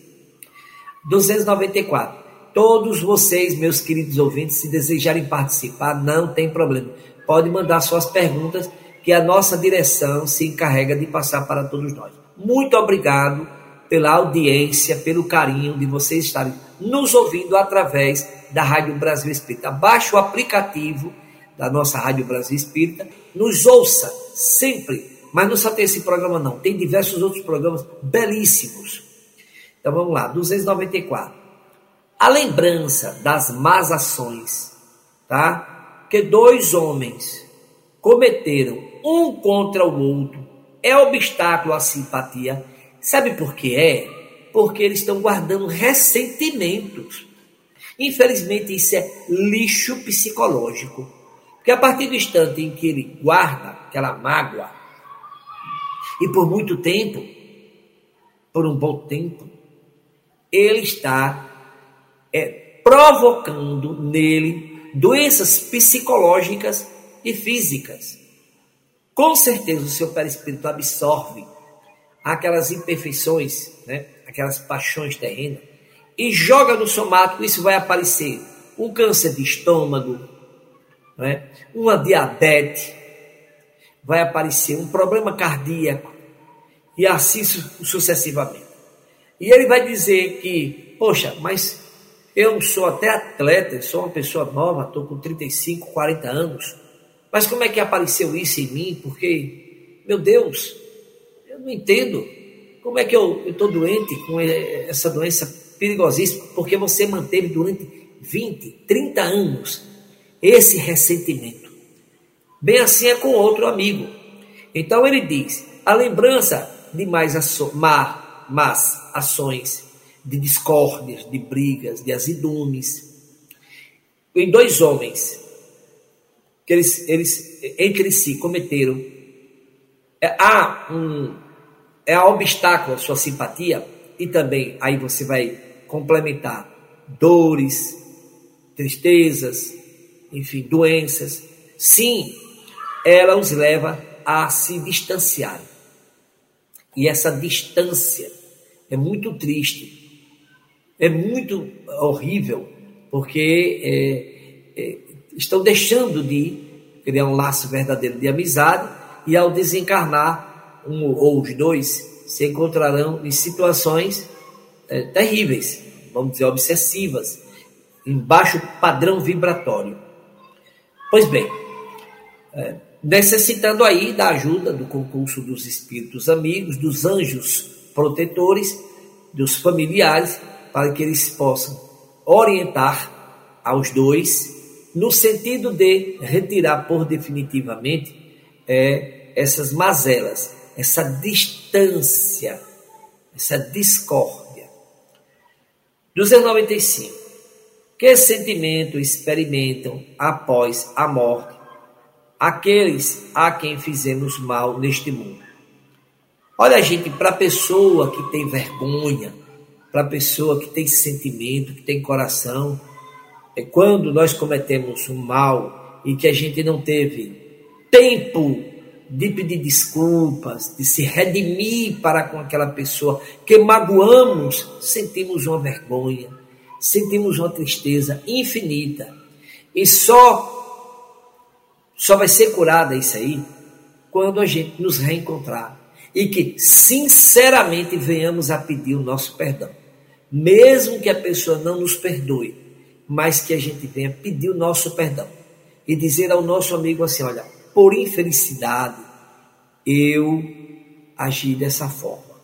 294. Todos vocês, meus queridos ouvintes, se desejarem participar, não tem problema. Pode mandar suas perguntas, que a nossa direção se encarrega de passar para todos nós. Muito obrigado pela audiência, pelo carinho de vocês estarem nos ouvindo através da Rádio Brasil Espírita. Baixe o aplicativo da nossa Rádio Brasil Espírita, nos ouça sempre, mas não só tem esse programa não, tem diversos outros programas belíssimos. Então vamos lá, 294. A lembrança das más ações, tá? Que dois homens cometeram um contra o outro é obstáculo à simpatia Sabe por que é? Porque eles estão guardando ressentimentos. Infelizmente, isso é lixo psicológico. Porque a partir do instante em que ele guarda aquela mágoa, e por muito tempo, por um bom tempo, ele está é, provocando nele doenças psicológicas e físicas. Com certeza o seu perispírito absorve aquelas imperfeições, né? aquelas paixões terrenas, e joga no somático, isso vai aparecer um câncer de estômago, né? uma diabetes, vai aparecer um problema cardíaco, e assim sucessivamente. E ele vai dizer que, poxa, mas eu sou até atleta, sou uma pessoa nova, estou com 35, 40 anos, mas como é que apareceu isso em mim? Porque, meu Deus, eu não entendo. Como é que eu estou doente com essa doença perigosíssima? Porque você manteve durante 20, 30 anos esse ressentimento. Bem assim é com outro amigo. Então ele diz: a lembrança de mais aço, má, más ações, de discórdias, de brigas, de azidumes. Em dois homens, que eles, eles entre si cometeram, é, há um é um obstáculo à sua simpatia e também aí você vai complementar dores, tristezas, enfim, doenças. Sim, ela os leva a se distanciar. E essa distância é muito triste, é muito horrível, porque é, é, estão deixando de criar um laço verdadeiro de amizade e ao desencarnar, um ou os dois se encontrarão em situações é, terríveis, vamos dizer, obsessivas, em baixo padrão vibratório. Pois bem, é, necessitando aí da ajuda do concurso dos espíritos amigos, dos anjos protetores, dos familiares, para que eles possam orientar aos dois no sentido de retirar por definitivamente é, essas mazelas, essa distância, essa discórdia. 295. Que sentimento experimentam após a morte aqueles a quem fizemos mal neste mundo. Olha, gente, para a pessoa que tem vergonha, para a pessoa que tem sentimento, que tem coração, é quando nós cometemos um mal e que a gente não teve tempo de pedir desculpas, de se redimir para com aquela pessoa que magoamos, sentimos uma vergonha, sentimos uma tristeza infinita. E só só vai ser curada isso aí quando a gente nos reencontrar e que sinceramente venhamos a pedir o nosso perdão. Mesmo que a pessoa não nos perdoe, mas que a gente venha pedir o nosso perdão e dizer ao nosso amigo assim: olha, por infelicidade eu agi dessa forma.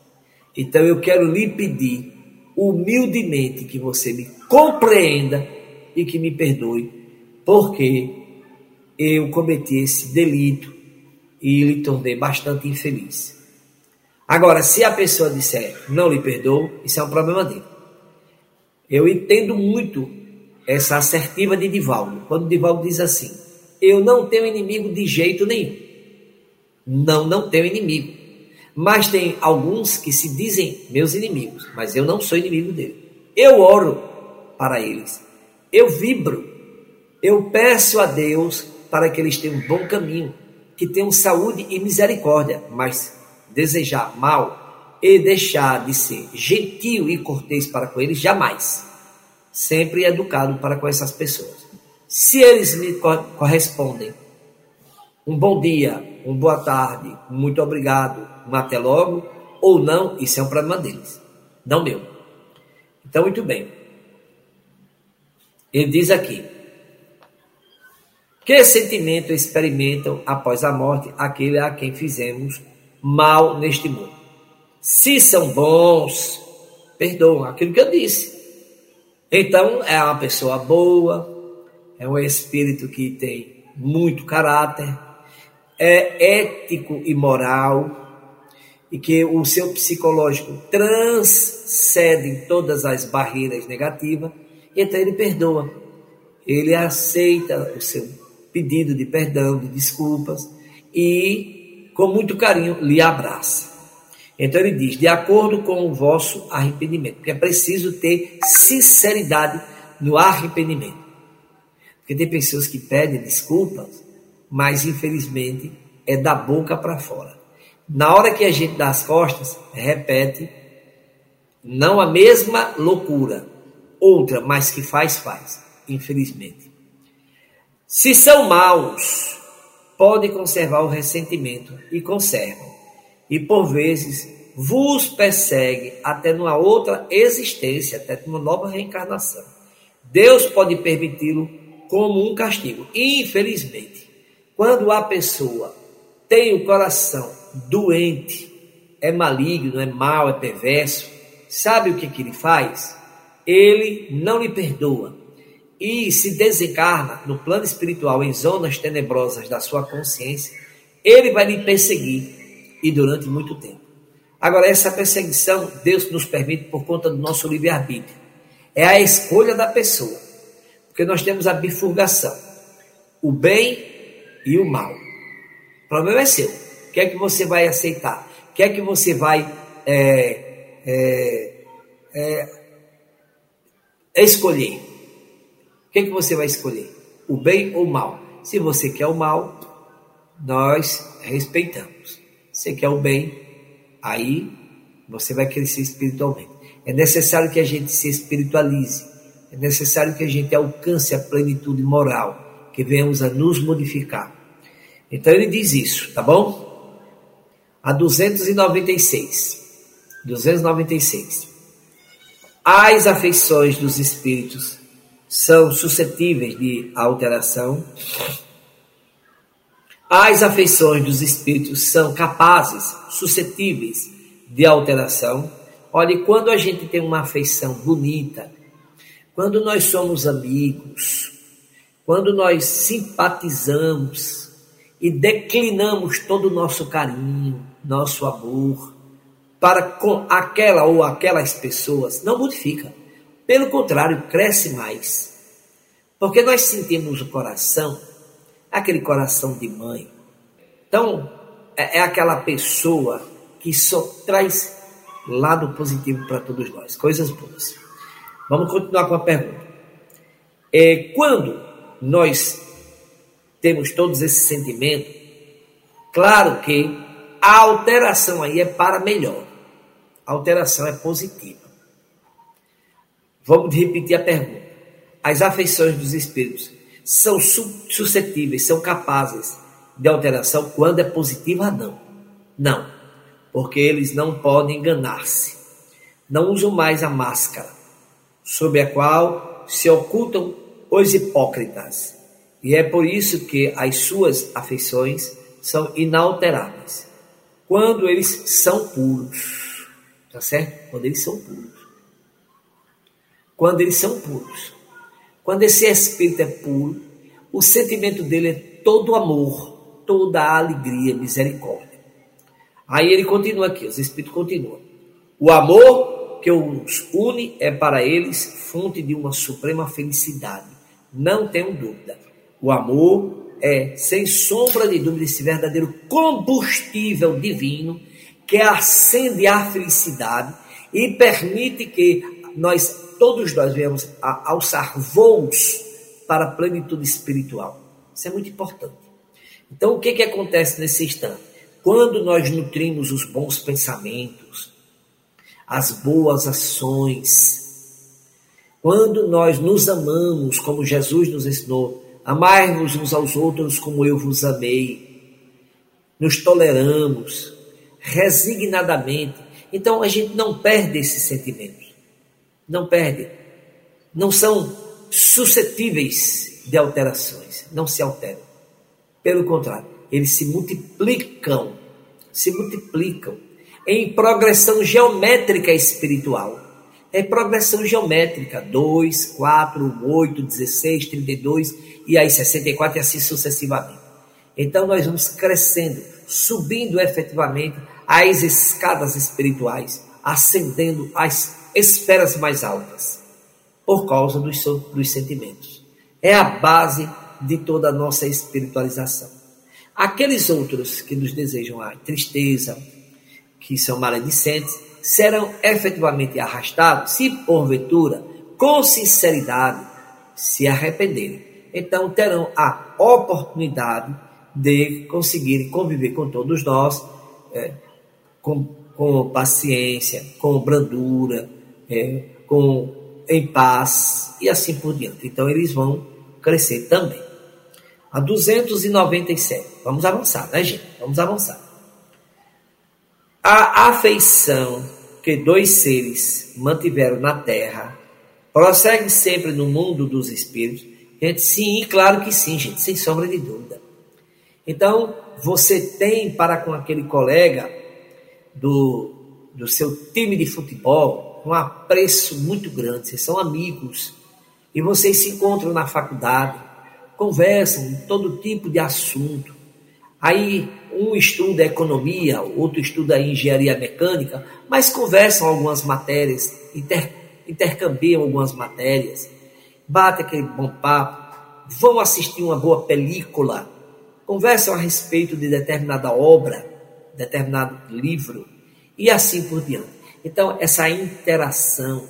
Então eu quero lhe pedir humildemente que você me compreenda e que me perdoe, porque eu cometi esse delito e lhe tornei bastante infeliz. Agora, se a pessoa disser não lhe perdoo, isso é um problema dele. Eu entendo muito essa assertiva de Divaldo, quando Divaldo diz assim: Eu não tenho inimigo de jeito nenhum. Não, não tenho inimigo. Mas tem alguns que se dizem meus inimigos, mas eu não sou inimigo dele. Eu oro para eles. Eu vibro. Eu peço a Deus para que eles tenham um bom caminho, que tenham saúde e misericórdia, mas desejar mal e deixar de ser gentil e cortês para com eles, jamais. Sempre educado para com essas pessoas. Se eles me correspondem, um bom dia, uma boa tarde, muito obrigado, um até logo, ou não, isso é um problema deles, não meu. Então, muito bem. Ele diz aqui: que sentimento experimentam após a morte aquele a quem fizemos mal neste mundo? Se são bons, perdoam aquilo que eu disse. Então, é uma pessoa boa, é um espírito que tem muito caráter, é ético e moral, e que o seu psicológico transcende todas as barreiras negativas, então ele perdoa. Ele aceita o seu pedido de perdão, de desculpas e, com muito carinho, lhe abraça. Então ele diz: de acordo com o vosso arrependimento, porque é preciso ter sinceridade no arrependimento. Porque tem pessoas que pedem desculpas, mas infelizmente é da boca para fora. Na hora que a gente dá as costas, repete, não a mesma loucura, outra, mas que faz, faz, infelizmente. Se são maus, pode conservar o ressentimento e conservam. E por vezes vos persegue até numa outra existência, até numa nova reencarnação. Deus pode permiti-lo como um castigo. Infelizmente, quando a pessoa tem o coração doente, é maligno, é mau, é perverso, sabe o que, que ele faz? Ele não lhe perdoa e se desencarna no plano espiritual em zonas tenebrosas da sua consciência, ele vai lhe perseguir e durante muito tempo. Agora, essa perseguição, Deus nos permite por conta do nosso livre-arbítrio. É a escolha da pessoa. Porque nós temos a bifurcação: o bem e o mal. O problema é seu. O que é que você vai aceitar? O que é que você vai é, é, é, escolher? Que que você vai escolher? O bem ou o mal? Se você quer o mal, nós respeitamos. Se quer o bem, aí você vai crescer espiritualmente. É necessário que a gente se espiritualize. É necessário que a gente alcance a plenitude moral, que venhamos a nos modificar. Então ele diz isso, tá bom? A 296. 296. As afeições dos espíritos são suscetíveis de alteração. As afeições dos espíritos são capazes, suscetíveis de alteração. Olhe, quando a gente tem uma afeição bonita, quando nós somos amigos, quando nós simpatizamos e declinamos todo o nosso carinho, nosso amor para com aquela ou aquelas pessoas, não modifica. Pelo contrário, cresce mais. Porque nós sentimos o coração, aquele coração de mãe. Então, é, é aquela pessoa que só traz lado positivo para todos nós, coisas boas. Vamos continuar com a pergunta. É, quando nós temos todos esses sentimentos, claro que a alteração aí é para melhor. A alteração é positiva. Vamos repetir a pergunta. As afeições dos espíritos são suscetíveis, são capazes de alteração quando é positiva? Não. Não. Porque eles não podem enganar-se. Não usam mais a máscara sob a qual se ocultam os hipócritas. E é por isso que as suas afeições são inalteráveis. Quando eles são puros. Tá certo? Quando eles são puros. Quando eles são puros. Quando esse espírito é puro, o sentimento dele é todo amor, toda alegria, misericórdia. Aí ele continua aqui, os espíritos continuam. O amor que os une é para eles fonte de uma suprema felicidade. Não tenho dúvida. O amor é, sem sombra de dúvida, esse verdadeiro combustível divino que acende a felicidade e permite que nós, todos nós, venhamos a alçar voos para a plenitude espiritual. Isso é muito importante. Então, o que, que acontece nesse instante? Quando nós nutrimos os bons pensamentos, as boas ações. Quando nós nos amamos, como Jesus nos ensinou, amai-vos uns aos outros como eu vos amei, nos toleramos resignadamente, então a gente não perde esses sentimentos, não perde, não são suscetíveis de alterações, não se alteram. Pelo contrário, eles se multiplicam, se multiplicam em progressão geométrica espiritual. É progressão geométrica, 2, 4, 8, 16, 32 e aí 64 e assim sucessivamente. Então nós vamos crescendo, subindo efetivamente as escadas espirituais, ascendendo às esferas mais altas, por causa dos, dos sentimentos. É a base de toda a nossa espiritualização. Aqueles outros que nos desejam a tristeza, que são maledicentes, serão efetivamente arrastados se, porventura, com sinceridade, se arrependerem. Então terão a oportunidade de conseguirem conviver com todos nós é, com, com paciência, com brandura, é, com em paz e assim por diante. Então eles vão crescer também. A 297. Vamos avançar, né, gente? Vamos avançar. A afeição que dois seres mantiveram na Terra prossegue sempre no mundo dos espíritos? Gente, sim, claro que sim, gente, sem sombra de dúvida. Então, você tem para com aquele colega do, do seu time de futebol um apreço muito grande, vocês são amigos, e vocês se encontram na faculdade, conversam todo tipo de assunto, Aí um estuda economia, outro estuda engenharia mecânica, mas conversam algumas matérias, inter, intercambiam algumas matérias, batem aquele bom papo, vão assistir uma boa película, conversam a respeito de determinada obra, determinado livro, e assim por diante. Então, essa interação,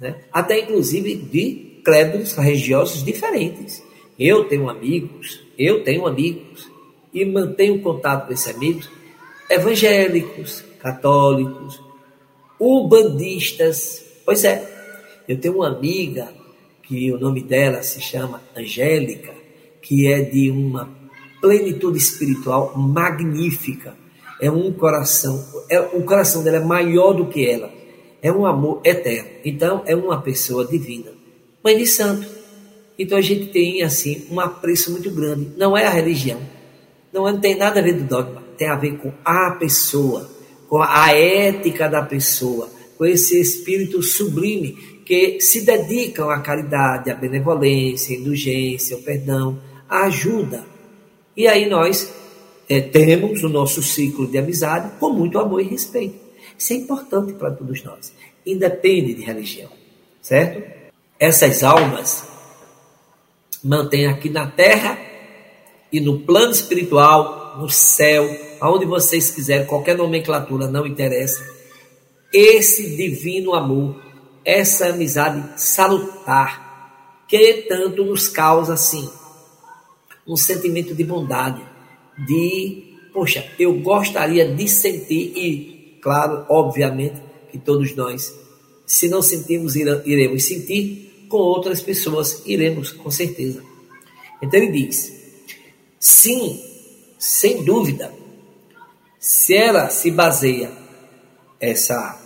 né? até inclusive de credos religiosos diferentes. Eu tenho amigos, eu tenho amigos, e mantenho contato com esses amigos, evangélicos, católicos, umbandistas. Pois é, eu tenho uma amiga que o nome dela se chama Angélica, que é de uma plenitude espiritual magnífica. É um coração, é, o coração dela é maior do que ela. É um amor eterno. Então, é uma pessoa divina. Mãe de santo. Então, a gente tem, assim, um apreço muito grande. Não é a religião. Não tem nada a ver do dogma. Tem a ver com a pessoa, com a ética da pessoa, com esse espírito sublime que se dedicam à caridade, à benevolência, à indulgência, ao perdão, à ajuda. E aí nós é, temos o nosso ciclo de amizade com muito amor e respeito. Isso é importante para todos nós, independe de religião, certo? Essas almas mantêm aqui na terra e no plano espiritual, no céu, aonde vocês quiserem, qualquer nomenclatura não interessa, esse divino amor, essa amizade salutar, que tanto nos causa assim um sentimento de bondade, de, poxa, eu gostaria de sentir, e, claro, obviamente, que todos nós, se não sentimos, iremos sentir, com outras pessoas iremos, com certeza. Então ele diz: sim, sem dúvida, se ela se baseia essa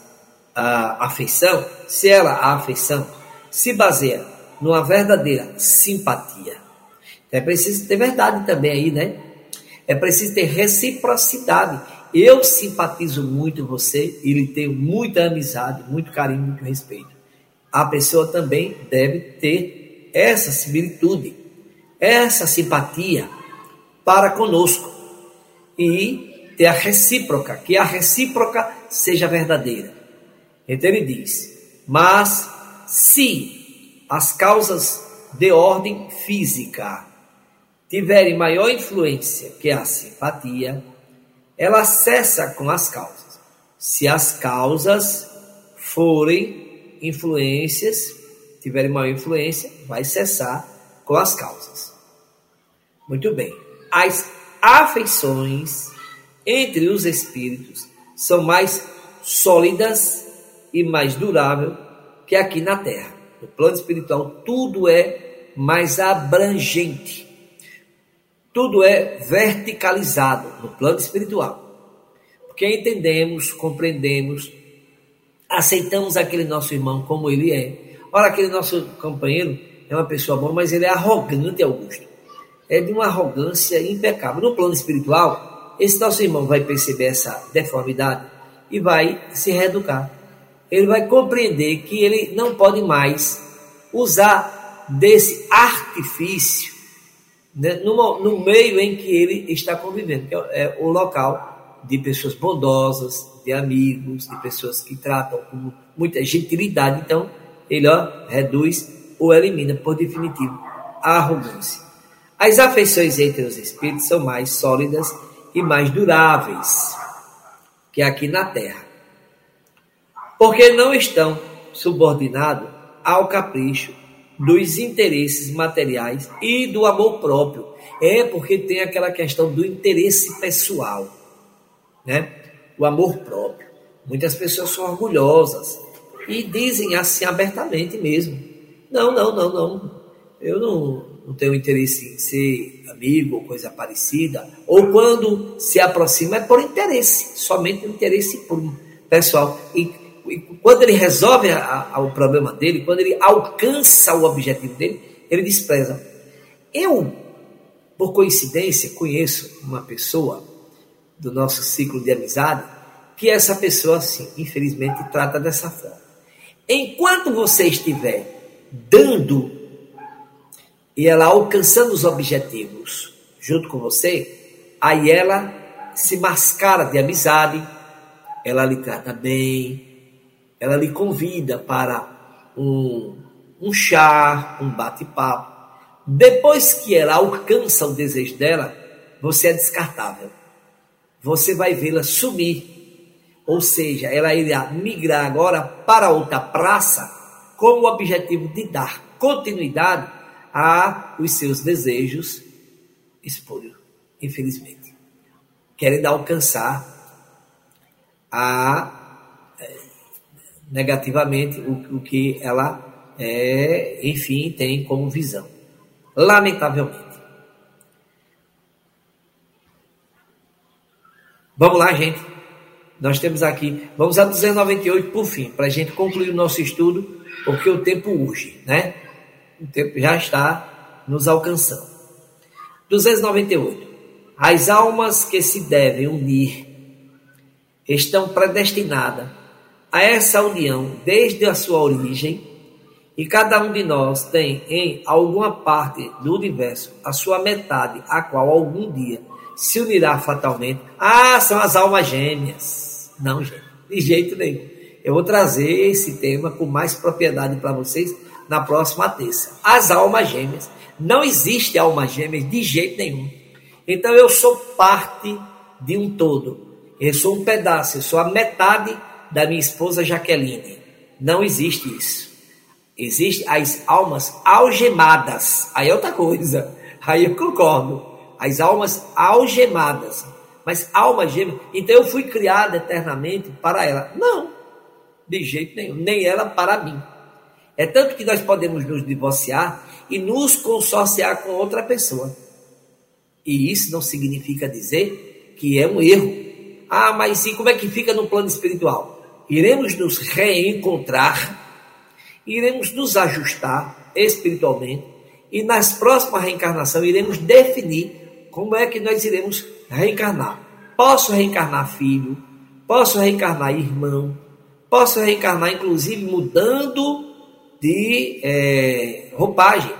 a afeição, se ela a afeição se baseia numa verdadeira simpatia, é preciso ter verdade também aí, né? É preciso ter reciprocidade. Eu simpatizo muito você e lhe tenho muita amizade, muito carinho, muito respeito. A pessoa também deve ter essa similitude, essa simpatia para conosco e ter a recíproca, que a recíproca seja verdadeira. Então ele diz: Mas se as causas de ordem física tiverem maior influência que a simpatia, ela cessa com as causas. Se as causas forem influências, tiverem maior influência, vai cessar com as causas. Muito bem. As afeições entre os espíritos são mais sólidas e mais duráveis que aqui na Terra. No plano espiritual, tudo é mais abrangente tudo é verticalizado no plano espiritual. Porque entendemos, compreendemos, aceitamos aquele nosso irmão como ele é. Ora, aquele nosso companheiro é uma pessoa boa, mas ele é arrogante, Augusto. É de uma arrogância impecável. No plano espiritual, esse nosso irmão vai perceber essa deformidade e vai se reeducar. Ele vai compreender que ele não pode mais usar desse artifício né, no, no meio em que ele está convivendo, que é, é o local de pessoas bondosas, de amigos, de pessoas que tratam com muita gentilidade. Então, ele ó, reduz ou elimina, por definitivo, a arrogância. As afeições entre os espíritos são mais sólidas e mais duráveis que aqui na Terra, porque não estão subordinados ao capricho dos interesses materiais e do amor próprio. É porque tem aquela questão do interesse pessoal, né? O amor próprio. Muitas pessoas são orgulhosas e dizem assim abertamente mesmo: não, não, não, não. Eu não, não tenho interesse em ser amigo ou coisa parecida. Ou quando se aproxima é por interesse, somente interesse pessoal. E quando ele resolve a, a, o problema dele, quando ele alcança o objetivo dele, ele despreza. Eu, por coincidência, conheço uma pessoa do nosso ciclo de amizade que essa pessoa, assim, infelizmente, trata dessa forma. Enquanto você estiver dando e ela alcançando os objetivos junto com você, Aí ela se mascara de amizade, ela lhe trata bem, ela lhe convida para um, um chá, um bate-papo. Depois que ela alcança o desejo dela, você é descartável. Você vai vê-la sumir. Ou seja, ela irá migrar agora para outra praça com o objetivo de dar continuidade a os seus desejos espúrios, infelizmente. Querendo alcançar a negativamente o, o que ela é, enfim, tem como visão. Lamentavelmente. Vamos lá, gente. Nós temos aqui, vamos a 298 por fim, para a gente concluir o nosso estudo, porque o tempo urge, né? O tempo já está nos alcançando. 298. As almas que se devem unir estão predestinadas a essa união desde a sua origem, e cada um de nós tem em alguma parte do universo a sua metade, a qual algum dia se unirá fatalmente. Ah, são as almas gêmeas. Não, gente, de jeito nenhum. Eu vou trazer esse tema com mais propriedade para vocês na próxima terça. As almas gêmeas. Não existe almas gêmeas de jeito nenhum. Então eu sou parte de um todo. Eu sou um pedaço, eu sou a metade da minha esposa Jaqueline. Não existe isso. Existem as almas algemadas. Aí é outra coisa. Aí eu concordo as almas algemadas. Mas alma gêmea, então eu fui criada eternamente para ela. Não, de jeito nenhum, nem ela para mim. É tanto que nós podemos nos divorciar e nos consorciar com outra pessoa. E isso não significa dizer que é um erro. Ah, mas sim, como é que fica no plano espiritual? Iremos nos reencontrar, iremos nos ajustar espiritualmente e nas próximas reencarnações iremos definir como é que nós iremos reencarnar? Posso reencarnar filho, posso reencarnar irmão, posso reencarnar inclusive mudando de é, roupagem.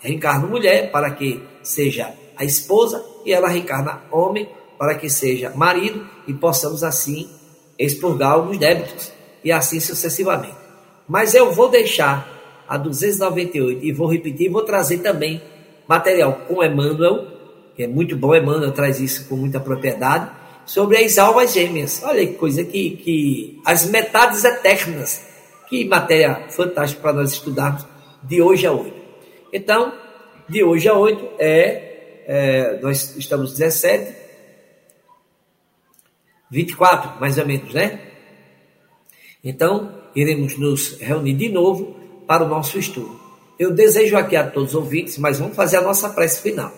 Reencarno mulher para que seja a esposa e ela reencarna homem para que seja marido e possamos assim expurgar alguns débitos e assim sucessivamente. Mas eu vou deixar a 298 e vou repetir, vou trazer também material com Emmanuel que é muito bom, Emmanuel traz isso com muita propriedade, sobre as almas gêmeas. Olha que coisa que, que as metades eternas. Que matéria fantástica para nós estudarmos de hoje a hoje. Então, de hoje a hoje é, é nós estamos 17, 24, mais ou menos, né? Então, iremos nos reunir de novo para o nosso estudo. Eu desejo aqui a todos os ouvintes, mas vamos fazer a nossa prece final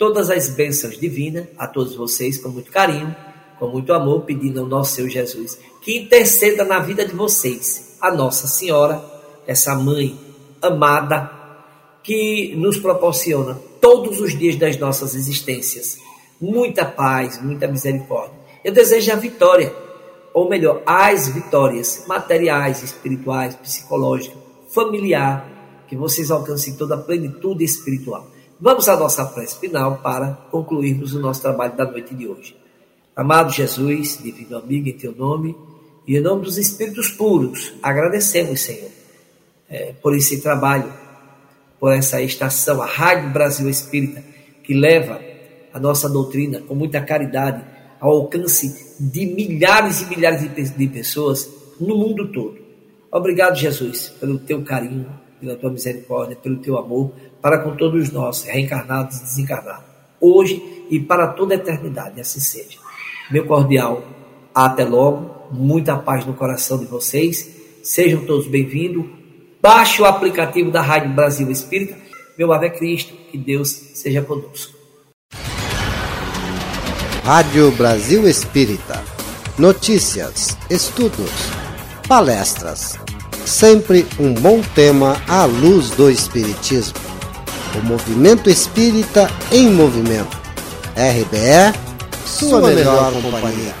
todas as bênçãos divinas a todos vocês com muito carinho, com muito amor, pedindo ao nosso Senhor Jesus que interceda na vida de vocês, a Nossa Senhora, essa mãe amada que nos proporciona todos os dias das nossas existências muita paz, muita misericórdia. Eu desejo a vitória, ou melhor, as vitórias materiais, espirituais, psicológicas, familiar, que vocês alcancem toda a plenitude espiritual. Vamos à nossa prece final para concluirmos o nosso trabalho da noite de hoje. Amado Jesus, divino amigo, em teu nome e em nome dos Espíritos puros, agradecemos, Senhor, é, por esse trabalho, por essa estação, a Rádio Brasil Espírita, que leva a nossa doutrina com muita caridade ao alcance de milhares e milhares de, pessoas no mundo todo. Obrigado, Jesus, pelo teu carinho, pela tua misericórdia, pelo teu amor para com todos nós, reencarnados e desencarnados, hoje e para toda a eternidade, assim seja. Meu cordial, até logo, muita paz no coração de vocês, sejam todos bem-vindos. Baixe o aplicativo da Rádio Brasil Espírita. Meu Ave Cristo, que Deus seja conosco. Rádio Brasil Espírita. Notícias, estudos, palestras. Sempre um bom tema à luz do Espiritismo. O movimento espírita em movimento. RBE, sua, sua melhor, melhor companhia.